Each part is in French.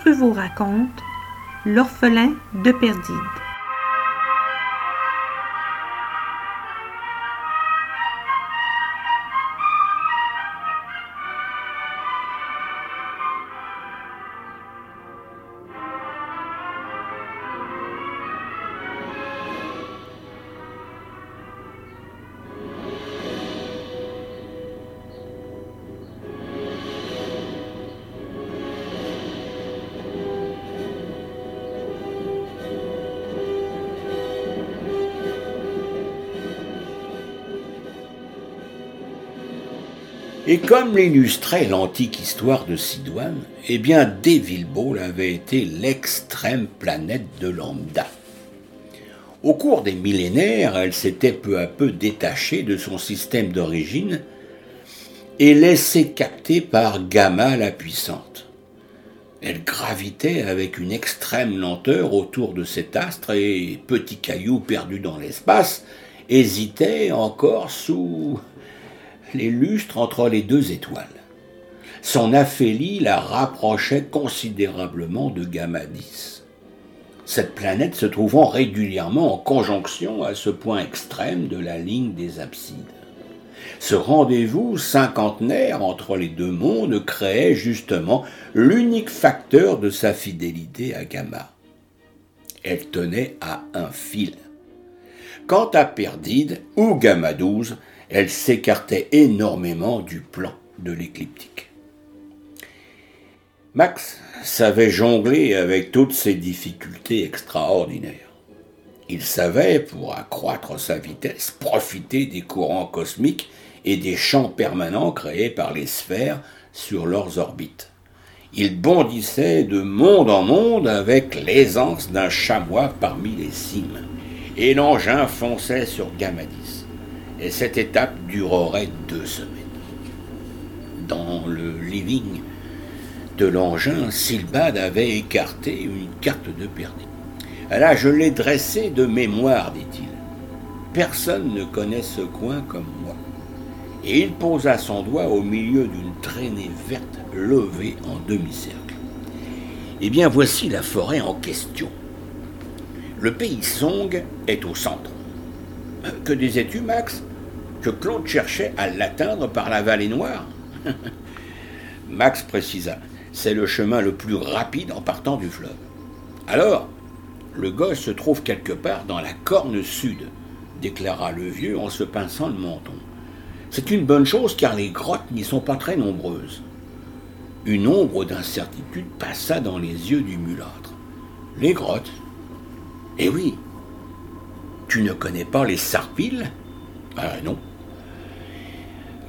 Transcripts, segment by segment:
Guy Pruvot raconte L'orphelin de Perdide. Et comme l'illustrait l'antique histoire de Sidoine, eh bien Deville avait été l'extrême planète de Lambda. Au cours des millénaires, elle s'était peu à peu détachée de son système d'origine et laissée capter par Gamma la puissante. Elle gravitait avec une extrême lenteur autour de cet astre et, petit caillou perdu dans l'espace, hésitait encore sous les lustres entre les deux étoiles. Son aphélie la rapprochait considérablement de Gamma 10. Cette planète se trouvant régulièrement en conjonction à ce point extrême de la ligne des absides. Ce rendez-vous cinquantenaire entre les deux mondes créait justement l'unique facteur de sa fidélité à Gamma. Elle tenait à un fil. Quant à Perdide ou Gamma 12, elle s'écartait énormément du plan de l'écliptique. Max savait jongler avec toutes ces difficultés extraordinaires. Il savait, pour accroître sa vitesse, profiter des courants cosmiques et des champs permanents créés par les sphères sur leurs orbites. Il bondissait de monde en monde avec l'aisance d'un chamois parmi les cimes, et l'engin fonçait sur Gamadis et cette étape durerait deux semaines. Dans le living de l'engin, Silbad avait écarté une carte de perdu. Là, je l'ai dressée de mémoire, dit-il. Personne ne connaît ce coin comme moi. Et il posa son doigt au milieu d'une traînée verte levée en demi-cercle. Eh bien, voici la forêt en question. Le pays Song est au centre. Que disais-tu, Max? Que Claude cherchait à l'atteindre par la vallée noire Max précisa C'est le chemin le plus rapide en partant du fleuve. Alors, le gosse se trouve quelque part dans la corne sud, déclara le vieux en se pinçant le menton. C'est une bonne chose car les grottes n'y sont pas très nombreuses. Une ombre d'incertitude passa dans les yeux du mulâtre. Les grottes? Eh oui Tu ne connais pas les sarpiles? Ah non.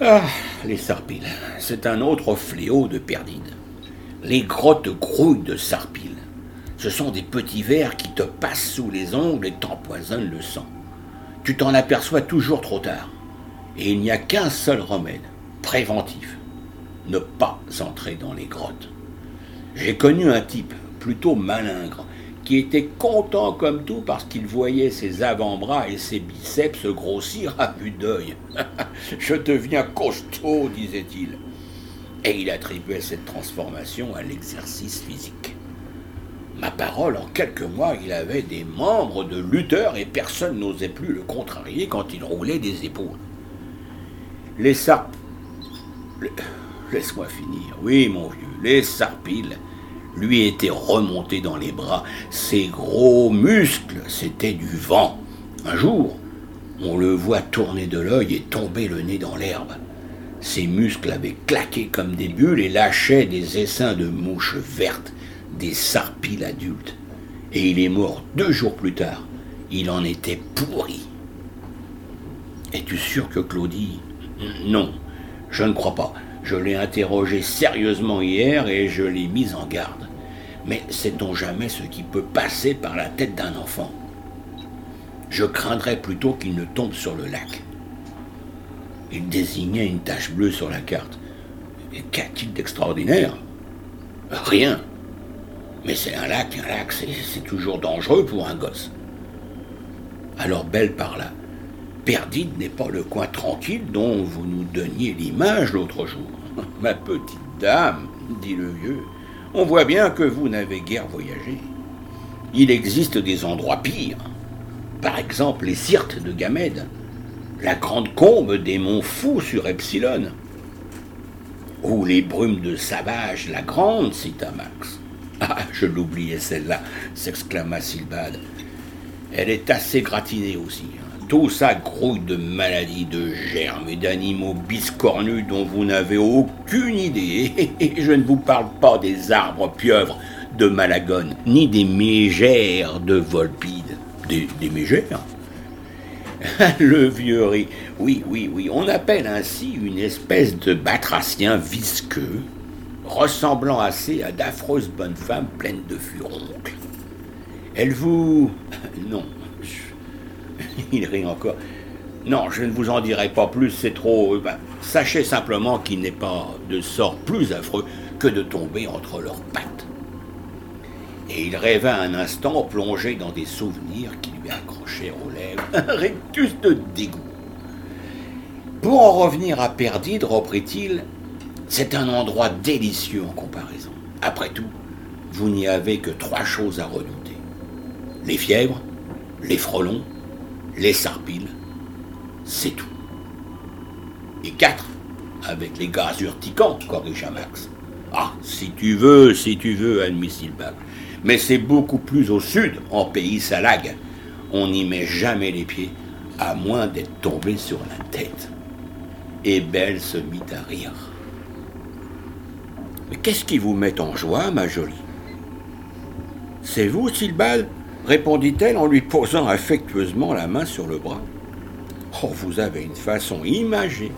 Ah, les sarpiles, c'est un autre fléau de Perdide. Les grottes grouillent de sarpiles. Ce sont des petits vers qui te passent sous les ongles et t'empoisonnent le sang. Tu t'en aperçois toujours trop tard. Et il n'y a qu'un seul remède, préventif. Ne pas entrer dans les grottes. J'ai connu un type, plutôt malingre, était content comme tout parce qu'il voyait ses avant-bras et ses biceps grossir à vue d'œil. Je deviens costaud, disait-il. Et il attribuait cette transformation à l'exercice physique. Ma parole, en quelques mois, il avait des membres de lutteur et personne n'osait plus le contrarier quand il roulait des épaules. Les sarp... Laisse-moi finir. Oui, mon vieux, les sarpiles lui était remonté dans les bras. Ses gros muscles, c'était du vent. Un jour, on le voit tourner de l'œil et tomber le nez dans l'herbe. Ses muscles avaient claqué comme des bulles et lâchaient des essaims de mouches vertes, des sarpiles adultes. Et il est mort deux jours plus tard. Il en était pourri. Es-tu sûr que Claudie? Non, je ne crois pas. Je l'ai interrogé sérieusement hier et je l'ai mis en garde. Mais sait-on jamais ce qui peut passer par la tête d'un enfant? Je craindrais plutôt qu'il ne tombe sur le lac. Il désignait une tache bleue sur la carte. Qu'a-t-il d'extraordinaire? Rien. Mais c'est un lac, un lac, c'est toujours dangereux pour un gosse. Alors Belle parla. Perdide n'est pas le coin tranquille dont vous nous donniez l'image l'autre jour. Ma petite dame, dit le vieux, On voit bien que vous n'avez guère voyagé. Il existe des endroits pires. Par exemple, les Sirtes de Gamède, la grande combe des monts Fous sur Epsilon, ou les brumes de Savage la Grande, cita Max. Ah, je l'oubliais celle-là, s'exclama Silbad. Elle est assez gratinée aussi. Hein. Tout ça grouille de maladies, de germes et d'animaux biscornus dont vous n'avez aucune idée. Je ne vous parle pas des arbres pieuvres de Malagone, ni des mégères de Volpide. Des, mégères Le vieux rit. Oui, oui, oui. On appelle ainsi une espèce de batracien visqueux, ressemblant assez à d'affreuses bonnes femmes pleines de furoncles. Elle vous. Non. Il rit encore. Non, je ne vous en dirai pas plus, c'est trop. Ben, sachez simplement qu'il n'est pas de sort plus affreux que de tomber entre leurs pattes. Et il rêva un instant plongé dans des souvenirs qui lui accrochèrent aux lèvres un rectus de dégoût. Pour en revenir à Perdide, reprit-il, c'est un endroit délicieux en comparaison. Après tout, vous n'y avez que trois choses à redouter les fièvres, les frelons, les sarpilles, c'est tout. Et quatre, avec les gaz urticants, corrigea Max. Ah, si tu veux, si tu veux, admit Mais c'est beaucoup plus au sud, en pays salag. On n'y met jamais les pieds, à moins d'être tombé sur la tête. Et Belle se mit à rire. Mais qu'est-ce qui vous met en joie, ma jolie? C'est vous, Silbal répondit-elle en lui posant affectueusement la main sur le bras. Oh, vous avez une façon imagée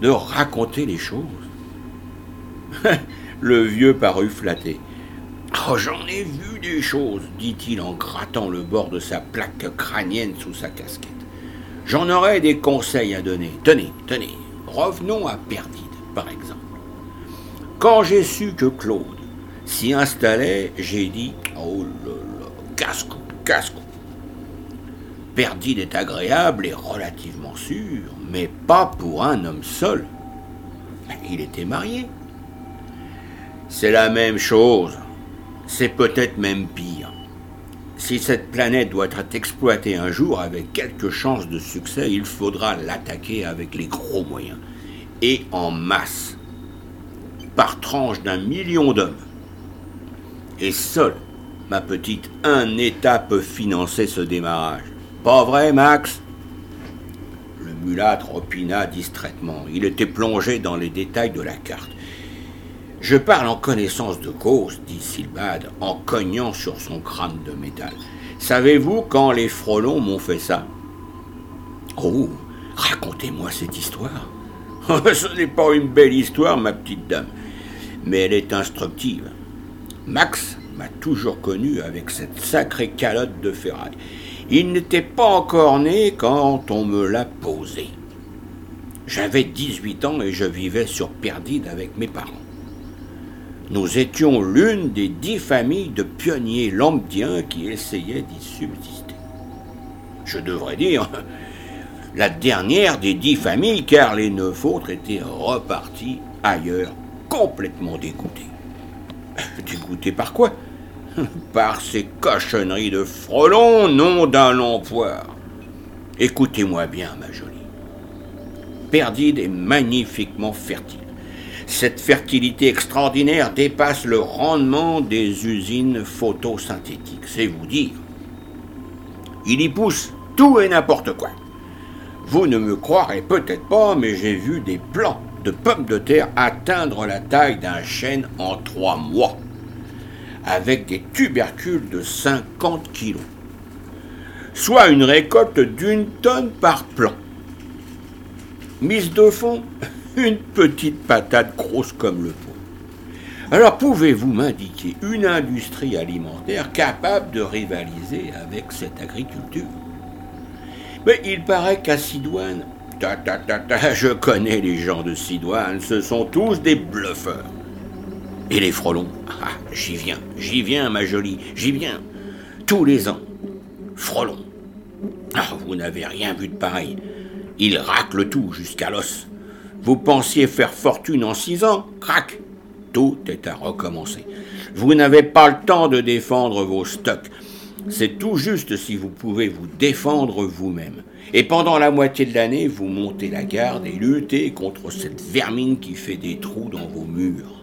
de raconter les choses. le vieux parut flatté. Oh, j'en ai vu des choses, dit-il en grattant le bord de sa plaque crânienne sous sa casquette. J'en aurais des conseils à donner. Tenez, tenez, revenons à Perdide, par exemple. Quand j'ai su que Claude s'y installait, j'ai dit Oh là là, casse casse Perdide est agréable et relativement sûr, mais pas pour un homme seul. Il était marié. C'est la même chose. C'est peut-être même pire. Si cette planète doit être exploitée un jour avec quelques chances de succès, il faudra l'attaquer avec les gros moyens. Et en masse. Par tranche d'un million d'hommes. Et seul Ma petite, un État peut financer ce démarrage. Pas vrai, Max? Le mulâtre opina distraitement. Il était plongé dans les détails de la carte. Je parle en connaissance de cause, dit Silbad, en cognant sur son crâne de métal. Savez-vous quand les frelons m'ont fait ça? Oh, racontez-moi cette histoire. Ce n'est pas une belle histoire, ma petite dame, mais elle est instructive. Max m'a toujours connu avec cette sacrée calotte de ferraille. Il n'était pas encore né quand on me l'a posé. J'avais 18 ans et je vivais sur Perdide avec mes parents. Nous étions l'une des dix familles de pionniers lambdiens qui essayaient d'y subsister. Je devrais dire la dernière des dix familles, car les neuf autres étaient repartis ailleurs, complètement dégoûtés. Dégoûtés par quoi? Par ces cochonneries de frelons, non d'un long poire. Écoutez-moi bien, ma jolie. Perdide est magnifiquement fertile. Cette fertilité extraordinaire dépasse le rendement des usines photosynthétiques, c'est vous dire. Il y pousse tout et n'importe quoi. Vous ne me croirez peut-être pas, mais j'ai vu des plants de pommes de terre atteindre la taille d'un chêne en trois mois avec des tubercules de 50 kilos, soit une récolte d'une tonne par plant. Mise de fond, une petite patate grosse comme le pot. Alors pouvez-vous m'indiquer une industrie alimentaire capable de rivaliser avec cette agriculture? Mais il paraît qu'à Sidoine, ta, ta, ta, je connais les gens de Sidoine, ce sont tous des bluffeurs. Et les frelons Ah, j'y viens, j'y viens, ma jolie, j'y viens. Tous les ans. Frelons. Ah, vous n'avez rien vu de pareil. Ils raclent tout jusqu'à l'os. Vous pensiez faire fortune en six ans Crac tout est à recommencer. Vous n'avez pas le temps de défendre vos stocks. C'est tout juste si vous pouvez vous défendre vous-même. Et pendant la moitié de l'année, vous montez la garde et luttez contre cette vermine qui fait des trous dans vos murs.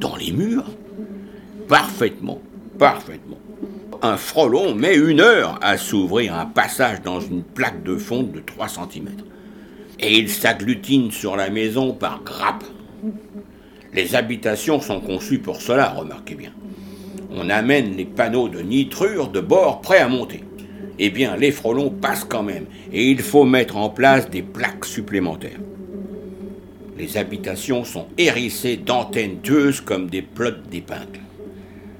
Dans les murs Parfaitement, parfaitement. Un frelon met une heure à s'ouvrir un passage dans une plaque de fonte de 3 cm. Et il s'agglutine sur la maison par grappes. Les habitations sont conçues pour cela, remarquez bien. On amène les panneaux de nitrure de bord prêts à monter. Eh bien, les frelons passent quand même, et il faut mettre en place des plaques supplémentaires. Les habitations sont hérissées d'antennes tueuses comme des plottes d'épingles.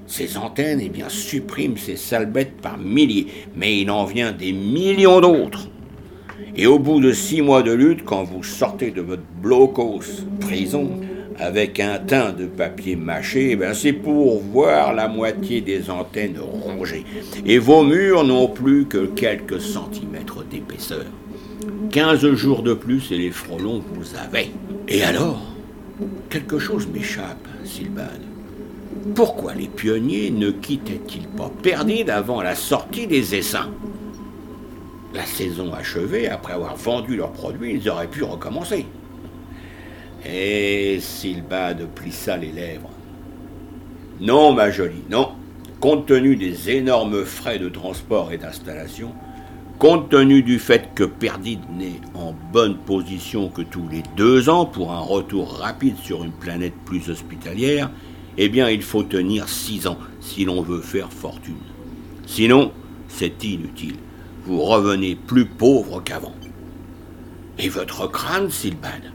Ces antennes, eh bien, suppriment ces sales par milliers, mais il en vient des millions d'autres. Et au bout de six mois de lutte, quand vous sortez de votre blocos prison, avec un teint de papier mâché, ben c'est pour voir la moitié des antennes rongées. Et vos murs n'ont plus que quelques centimètres d'épaisseur. Quinze jours de plus et les frelons vous avaient. Et alors Quelque chose m'échappe, Sylvane. Pourquoi les pionniers ne quittaient-ils pas Perdide avant la sortie des essaims? La saison achevée, après avoir vendu leurs produits, ils auraient pu recommencer. Et Silbade plissa les lèvres. Non, ma jolie, non. Compte tenu des énormes frais de transport et d'installation, compte tenu du fait que Perdide n'est en bonne position que tous les deux ans pour un retour rapide sur une planète plus hospitalière, eh bien il faut tenir six ans si l'on veut faire fortune. Sinon, c'est inutile. Vous revenez plus pauvre qu'avant. Et votre crâne, Silbade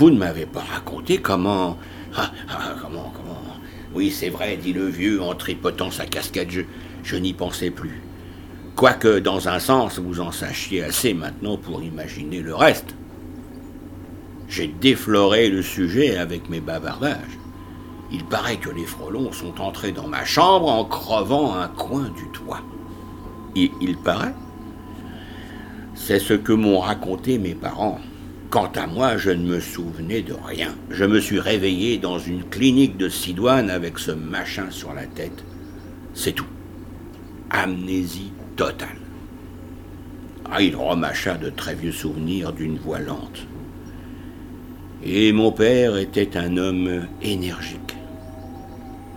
vous ne m'avez pas raconté comment. Ah, ah, comment, comment? Oui, c'est vrai, dit le vieux en tripotant sa casquette. Je, n'y pensais plus. Quoique, dans un sens, vous en sachiez assez maintenant pour imaginer le reste. J'ai défloré le sujet avec mes bavardages. Il paraît que les frelons sont entrés dans ma chambre en crevant un coin du toit. Il, paraît? C'est ce que m'ont raconté mes parents. Quant à moi, je ne me souvenais de rien. Je me suis réveillé dans une clinique de Sidoine avec ce machin sur la tête. C'est tout. Amnésie il remâcha de très vieux souvenirs d'une voix lente. Et mon père était un homme énergique.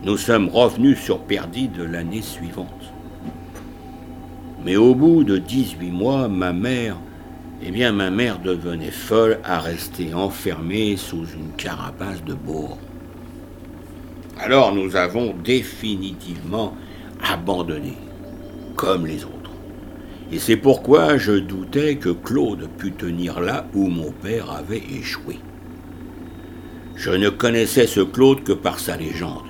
Nous sommes revenus sur Perdide l'année suivante. Mais au bout de 18 mois, ma mère eh bien ma mère devenait folle à rester enfermée sous une carapace de bourre. Alors nous avons définitivement abandonné, les autres. Et c'est pourquoi je doutais que Claude pût tenir là où mon père avait échoué. Je ne connaissais ce Claude que par sa légende.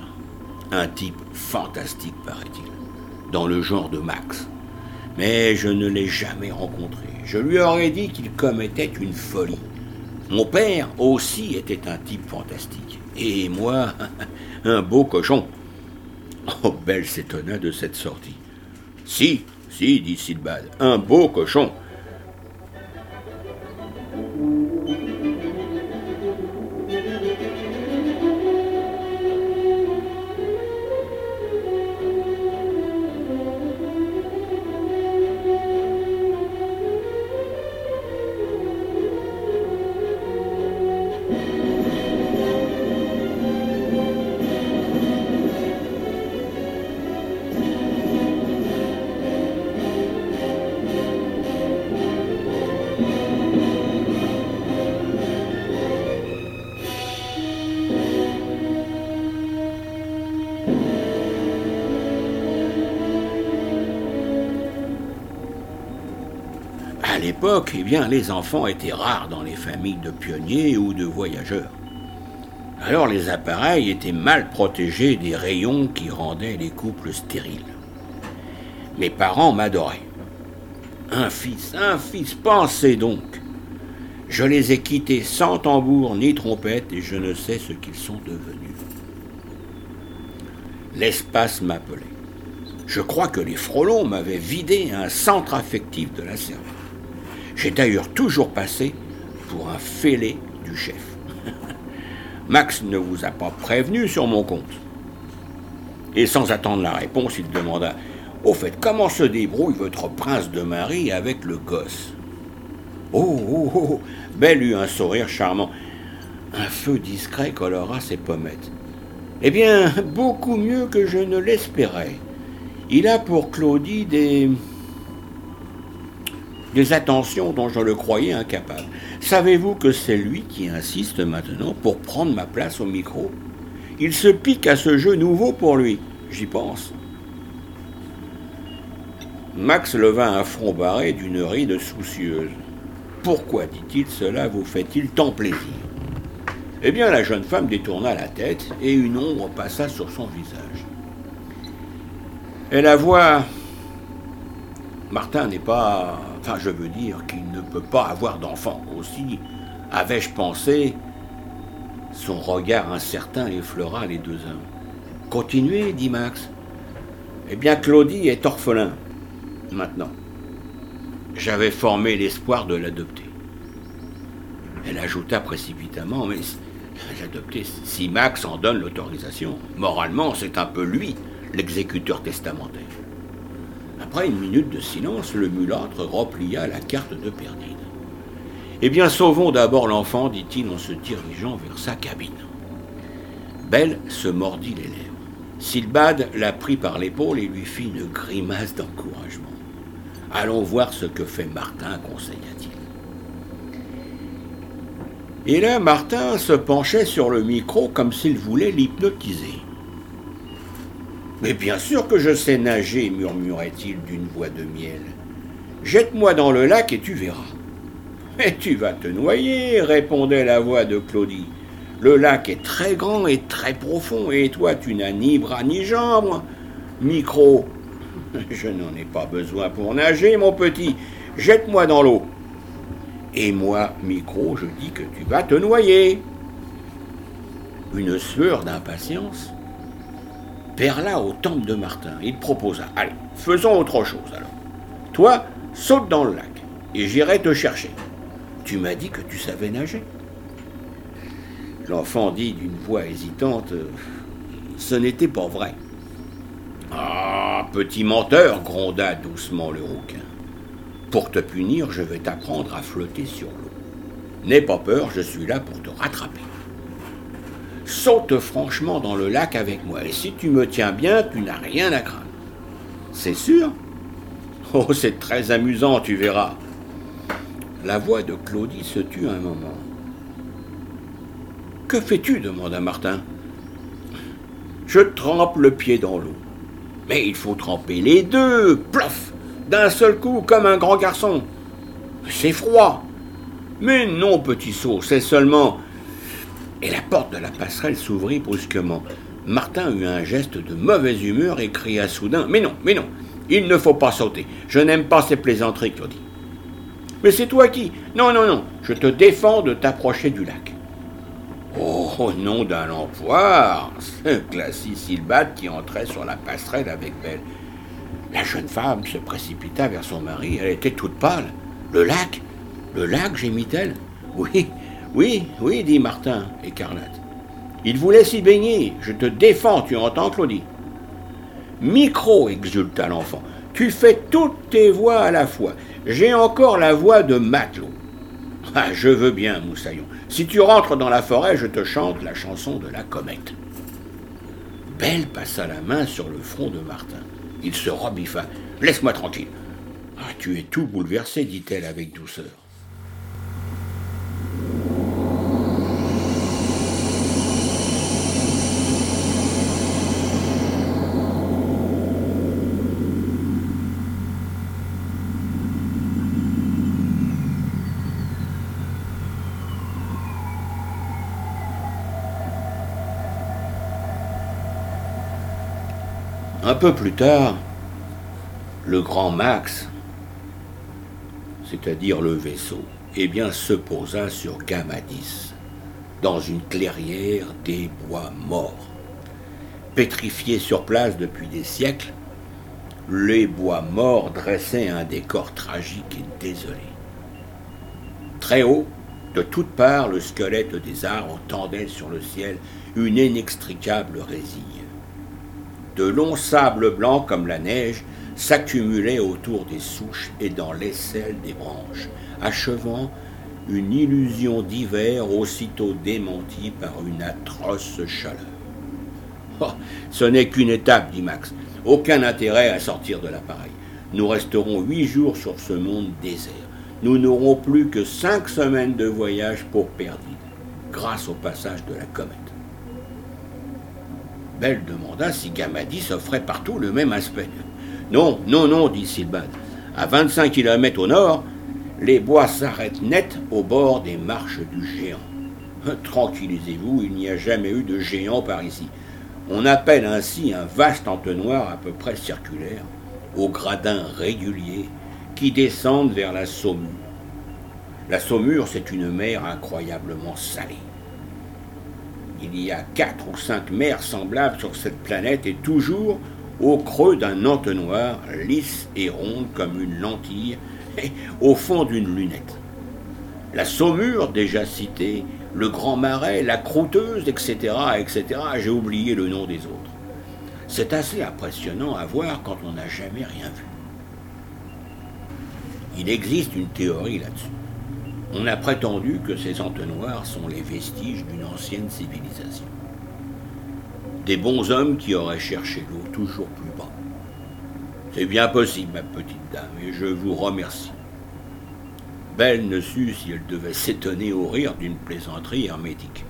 Un type fantastique, paraît-il, dans le genre de Max. Mais je ne l'ai jamais rencontré je lui aurais dit qu'il commettait une folie. Mon père aussi était un type fantastique. Et moi, un beau cochon. Oh, Belle s'étonna de cette sortie. Si, si, dit Silbad, un beau cochon. Eh bien, les enfants étaient rares dans les familles de pionniers ou de voyageurs. Alors les appareils étaient mal protégés des rayons qui rendaient les couples stériles. Mes parents m'adoraient. Un fils, un fils, pensez donc. Je les ai quittés sans tambour ni trompette et je ne sais ce qu'ils sont devenus. L'espace m'appelait. Je crois que les frelons m'avaient vidé un centre affectif de la cervelle. J'ai d'ailleurs toujours passé pour un fêlé du chef. Max ne vous a pas prévenu sur mon compte. Et sans attendre la réponse, il demanda Au fait, comment se débrouille votre prince de Marie avec le gosse? Oh, oh, oh, oh Belle eut un sourire charmant. Un feu discret colora ses pommettes. Eh bien, beaucoup mieux que je ne l'espérais. Il a pour Claudie des. Des attentions dont je le croyais incapable. Savez-vous que c'est lui qui insiste maintenant pour prendre ma place au micro? Il se pique à ce jeu nouveau pour lui. J'y pense. Max leva un front barré d'une ride soucieuse. Pourquoi, dit-il, cela vous fait-il tant plaisir? Eh bien, la jeune femme détourna la tête et une ombre passa sur son visage. Et la voix? Martin n'est pas. Enfin, je veux dire qu'il ne peut pas avoir d'enfant. Aussi, avais-je pensé. Son regard incertain effleura les deux hommes. Continuez, dit Max. Eh bien, Claudie est orphelin. Maintenant. J'avais formé l'espoir de l'adopter. Elle ajouta précipitamment, mais l'adopter si Max en donne l'autorisation. Moralement, c'est un peu lui, l'exécuteur testamentaire. Après une minute de silence, le mulâtre replia la carte de Perdine. Eh bien, sauvons d'abord l'enfant, dit-il en se dirigeant vers sa cabine. Belle se mordit les lèvres. Silbad la prit par l'épaule et lui fit une grimace d'encouragement. Allons voir ce que fait Martin, conseilla-t-il. Et là, Martin se penchait sur le micro comme s'il voulait l'hypnotiser. Mais bien sûr que je sais nager, murmurait-il d'une voix de miel. Jette-moi dans le lac et tu verras. Mais tu vas te noyer, répondait la voix de Claudie. Le lac est très grand et très profond, et toi tu n'as ni bras ni jambes. Micro, je n'en ai pas besoin pour nager, mon petit. Jette-moi dans l'eau. Et moi, micro, je dis que tu vas te noyer. Une sueur d'impatience perla au temple de Martin. Il proposa Allez, faisons autre chose alors. Toi, saute dans le lac et j'irai te chercher. Tu m'as dit que tu savais nager. L'enfant dit d'une voix hésitante Ce n'était pas vrai. Ah, petit menteur, gronda doucement le rouquin. Pour te punir, je vais t'apprendre à flotter sur l'eau. N'aie pas peur, je suis là pour te rattraper. Saute franchement dans le lac avec moi, et si tu me tiens bien, tu n'as rien à craindre. C'est sûr Oh, c'est très amusant, tu verras. La voix de Claudie se tut un moment. Que fais-tu demanda Martin. Je trempe le pied dans l'eau. Mais il faut tremper les deux, plof, d'un seul coup, comme un grand garçon. C'est froid. Mais non, petit sot, c'est seulement. Et la porte de la passerelle s'ouvrit brusquement. Martin eut un geste de mauvaise humeur et cria soudain Mais non, mais non, il ne faut pas sauter. Je n'aime pas ces plaisanteries, Claudie. Mais c'est toi qui. Non, non, non, je te défends de t'approcher du lac. Oh, nom d'un empoire Ce classique Silbad qui entrait sur la passerelle avec Belle. La jeune femme se précipita vers son mari. Elle était toute pâle. Le lac Le lac gémit-elle? Oui, oui, oui, dit Martin, écarlate. Il voulait s'y baigner. Je te défends, tu entends, Claudie Micro, exulta l'enfant. Tu fais toutes tes voix à la fois. J'ai encore la voix de matelot. Ah, je veux bien, Moussaillon. Si tu rentres dans la forêt, je te chante la chanson de la comète. Belle passa la main sur le front de Martin. Il se rebiffa. Laisse-moi tranquille. Ah, tu es tout bouleversé, dit-elle avec douceur. Un peu plus tard, le grand Max, c'est-à-dire le vaisseau, eh bien, se posa sur Gamadis, dans une clairière des bois morts. Pétrifiés sur place depuis des siècles, les bois morts dressaient un décor tragique et désolé. Très haut, De toutes parts, le squelette des arbres tendait sur le ciel une inextricable résille. De longs sables blancs comme la neige s'accumulaient autour des souches et dans l'aisselle des branches, achevant une illusion d'hiver aussitôt démentie par une atroce chaleur. Oh, ce n'est qu'une étape, dit Max. Aucun intérêt à sortir de l'appareil. Nous resterons huit jours sur ce monde désert. Nous n'aurons plus que cinq semaines de voyage pour Perdide, grâce au passage de la comète. Belle demanda si Gamadi s'offrait partout le même aspect. Non, non, non, dit Silbad. À 25 km au nord, les bois s'arrêtent net au bord des marches du géant. Tranquillisez-vous, il n'y a jamais eu de géant par ici. On appelle ainsi un vaste entonnoir à peu près circulaire, aux gradins réguliers, qui descendent vers la Saumure. La Saumure, c'est une mer incroyablement salée. Il y a quatre ou cinq mers semblables sur cette planète et toujours au creux d'un entonnoir, lisse et ronde comme une lentille, au fond d'une lunette. La saumure, déjà citée, le grand marais, la croûteuse, etc., etc., j'ai oublié le nom des autres. C'est assez impressionnant à voir quand on n'a jamais rien vu. Il existe une théorie là-dessus. On a prétendu que ces entonnoirs sont les vestiges d'une ancienne civilisation. Des bons hommes qui auraient cherché l'eau toujours plus bas. C'est bien possible, ma petite dame, et je vous remercie. Belle ne sut si elle devait s'étonner au rire d'une plaisanterie hermétique.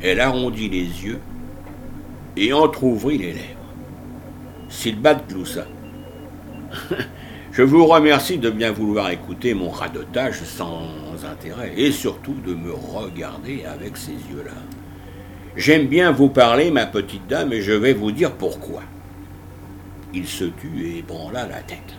Elle arrondit les yeux et entr'ouvrit les lèvres. Silbad gloussa. Je vous remercie de bien vouloir écouter mon radotage sans intérêt et surtout de me regarder avec ces yeux-là. J'aime bien vous parler, ma petite dame, et je vais vous dire pourquoi. Il se tut et branla la tête.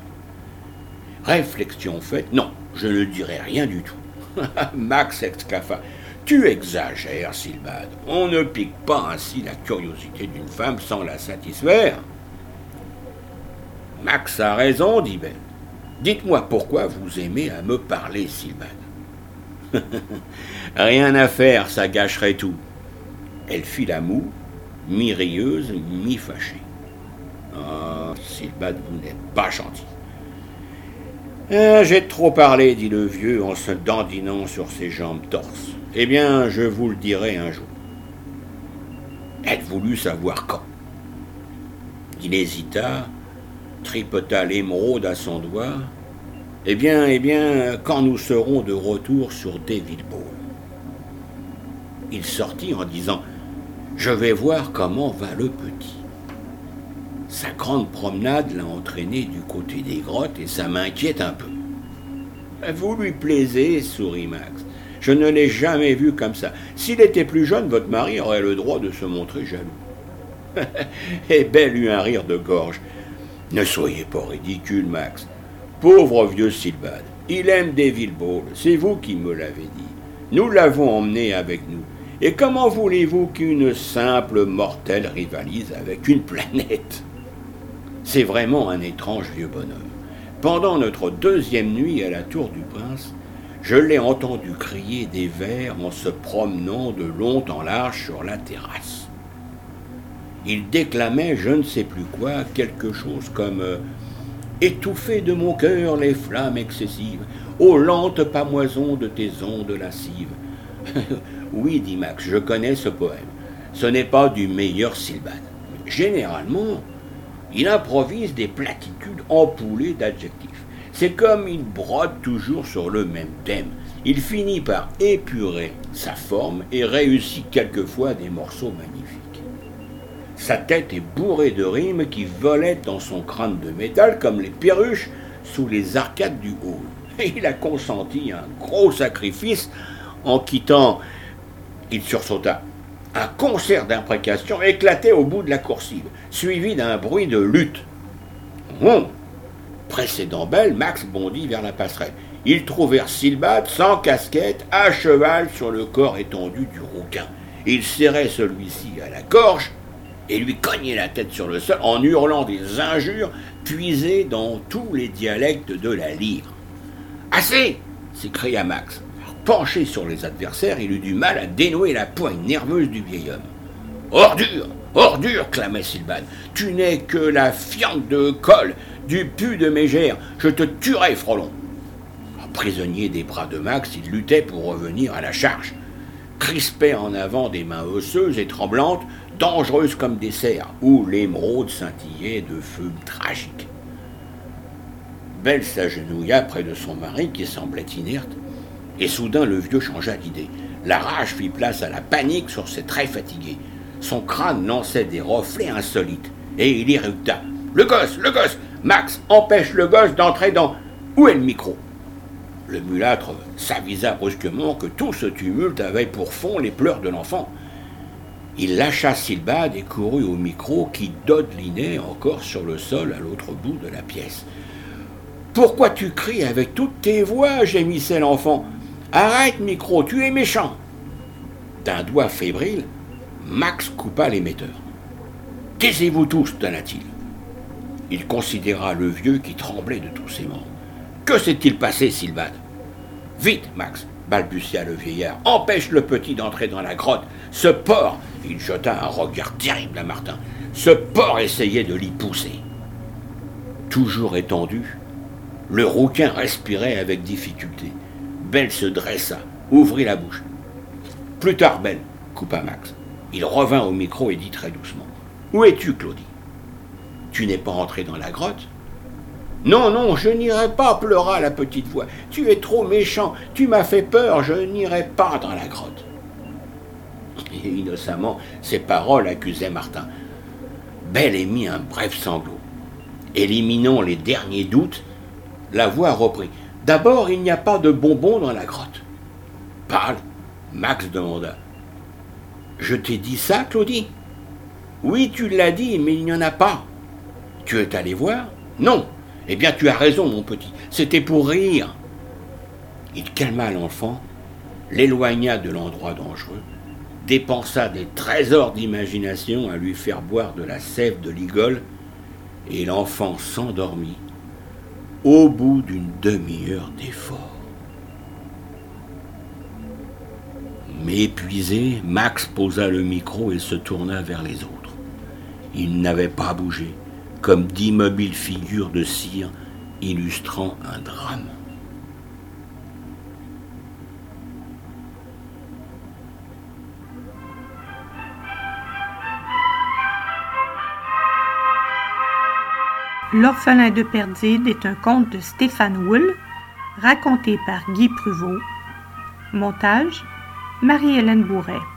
Réflexion faite, non, je ne dirai rien du tout. Max exclama. Tu exagères, Silbad. On ne pique pas ainsi la curiosité d'une femme sans la satisfaire. Max a raison, dit Ben. Dites-moi pourquoi vous aimez à me parler, Silbad. Rien à faire, ça gâcherait tout. Elle fit la moue, mi-rieuse, mi-fâchée. Ah, Silbad, vous n'êtes pas gentil. Ah, j'ai trop parlé, dit le vieux en se dandinant sur ses jambes torses. Eh bien, je vous le dirai un jour. Elle voulut savoir quand. Il hésita, tripota l'émeraude à son doigt. Eh bien, eh bien, quand nous serons de retour sur Deville-Ball. Il sortit en disant Je vais voir comment va le petit. Sa grande promenade l'a entraîné du côté des grottes et ça m'inquiète un peu. Vous lui plaisez, sourit Max. Je ne l'ai jamais vu comme ça. S'il était plus jeune, votre mari aurait le droit de se montrer jaloux. et Belle eut un rire de gorge. Ne soyez pas ridicule, Max. Pauvre vieux Silbad. Il aime des Ball. C'est vous qui me l'avez dit. Nous l'avons emmené avec nous. Et comment voulez-vous qu'une simple mortelle rivalise avec une planète? C'est vraiment un étrange vieux bonhomme. Pendant notre deuxième nuit à la tour du prince, je l'ai entendu crier des vers en se promenant de long en large sur la terrasse. Il déclamait je ne sais plus quoi, quelque chose comme euh, Étouffez de mon cœur les flammes excessives, ô lente pamoison de tes ondes lascives. oui, dit Max, je connais ce poème. Ce n'est pas du meilleur Silbad. Généralement, il improvise des platitudes empoulées d'adjectifs. C'est comme il brode toujours sur le même thème. Il finit par épurer sa forme et réussit quelquefois des morceaux magnifiques. Sa tête est bourrée de rimes qui volaient dans son crâne de métal comme les perruches sous les arcades du hall. Il a consenti un gros sacrifice en quittant. Il sursauta un concert d'imprécations éclatait au bout de la coursive, suivi d'un bruit de lutte. Hum. Précédant Belle, Max bondit vers la passerelle. Ils trouvèrent Silbad sans casquette, à cheval sur le corps étendu du rouquin. Il serrait celui-ci à la gorge et lui cognait la tête sur le sol en hurlant des injures puisées dans tous les dialectes de la lyre. Assez s'écria Max. Penché sur les adversaires, il eut du mal à dénouer la poigne nerveuse du vieil homme. Ordure Ordure clamait Silbad. Tu n'es que la fiente de colle, du pu de mégère. Je te tuerai, Frolon. Prisonnier des bras de Max, il luttait pour revenir à la charge. Crispé en avant des mains osseuses et tremblantes, dangereuses comme des cerfs, où l'émeraude scintillait de feux tragiques. Belle s'agenouilla près de son mari qui semblait inerte, et soudain le vieux changea d'idée. La rage fit place à la panique sur ses traits fatigués. Son crâne lançait des reflets insolites, et il irrupta. Le gosse, le gosse Max, empêche le gosse d'entrer dans. Où est le micro? Le mulâtre s'avisa brusquement que tout ce tumulte avait pour fond les pleurs de l'enfant. Il lâcha Silbad et courut au micro qui dodelinait encore sur le sol à l'autre bout de la pièce. Pourquoi tu cries avec toutes tes voix gémissait l'enfant. Arrête, micro, tu es méchant. D'un doigt fébrile, Max coupa l'émetteur. Taisez-vous tous, donna-t-il. Il considéra le vieux qui tremblait de tous ses membres. Que s'est-il passé, Sylvane Vite, Max, balbutia le vieillard. Empêche le petit d'entrer dans la grotte. Ce porc Il jeta un regard terrible à Martin. Ce porc essayait de l'y pousser. Toujours étendu, le rouquin respirait avec difficulté. Belle se dressa, ouvrit la bouche. Plus tard, Belle, coupa Max. Il revint au micro et dit très doucement Où es-tu, Claudie? Tu n'es pas entré dans la grotte? Non, non, je n'irai pas, pleura la petite voix. Tu es trop méchant, tu m'as fait peur, je n'irai pas dans la grotte. Et innocemment, ces paroles accusaient Martin. Belle émit un bref sanglot. Éliminant les derniers doutes, la voix reprit. D'abord, il n'y a pas de bonbons dans la grotte. Parle, Max demanda. Je t'ai dit ça, Claudie? Oui, tu l'as dit, mais il n'y en a pas. Tu es allé voir? Non. Eh bien, tu as raison, mon petit. C'était pour rire. Il calma l'enfant, l'éloigna de l'endroit dangereux, dépensa des trésors d'imagination à lui faire boire de la sève de ligole, et l'enfant s'endormit au bout d'une demi-heure d'effort. Mais épuisé, Max posa le micro et se tourna vers les autres. Il n'avait pas bougé, comme d'immobiles figures de cire illustrant un drame. L'orphelin de Perdide est un conte de Stéphane Wool, raconté par Guy Pruvot. Montage Marie-Hélène Bourret.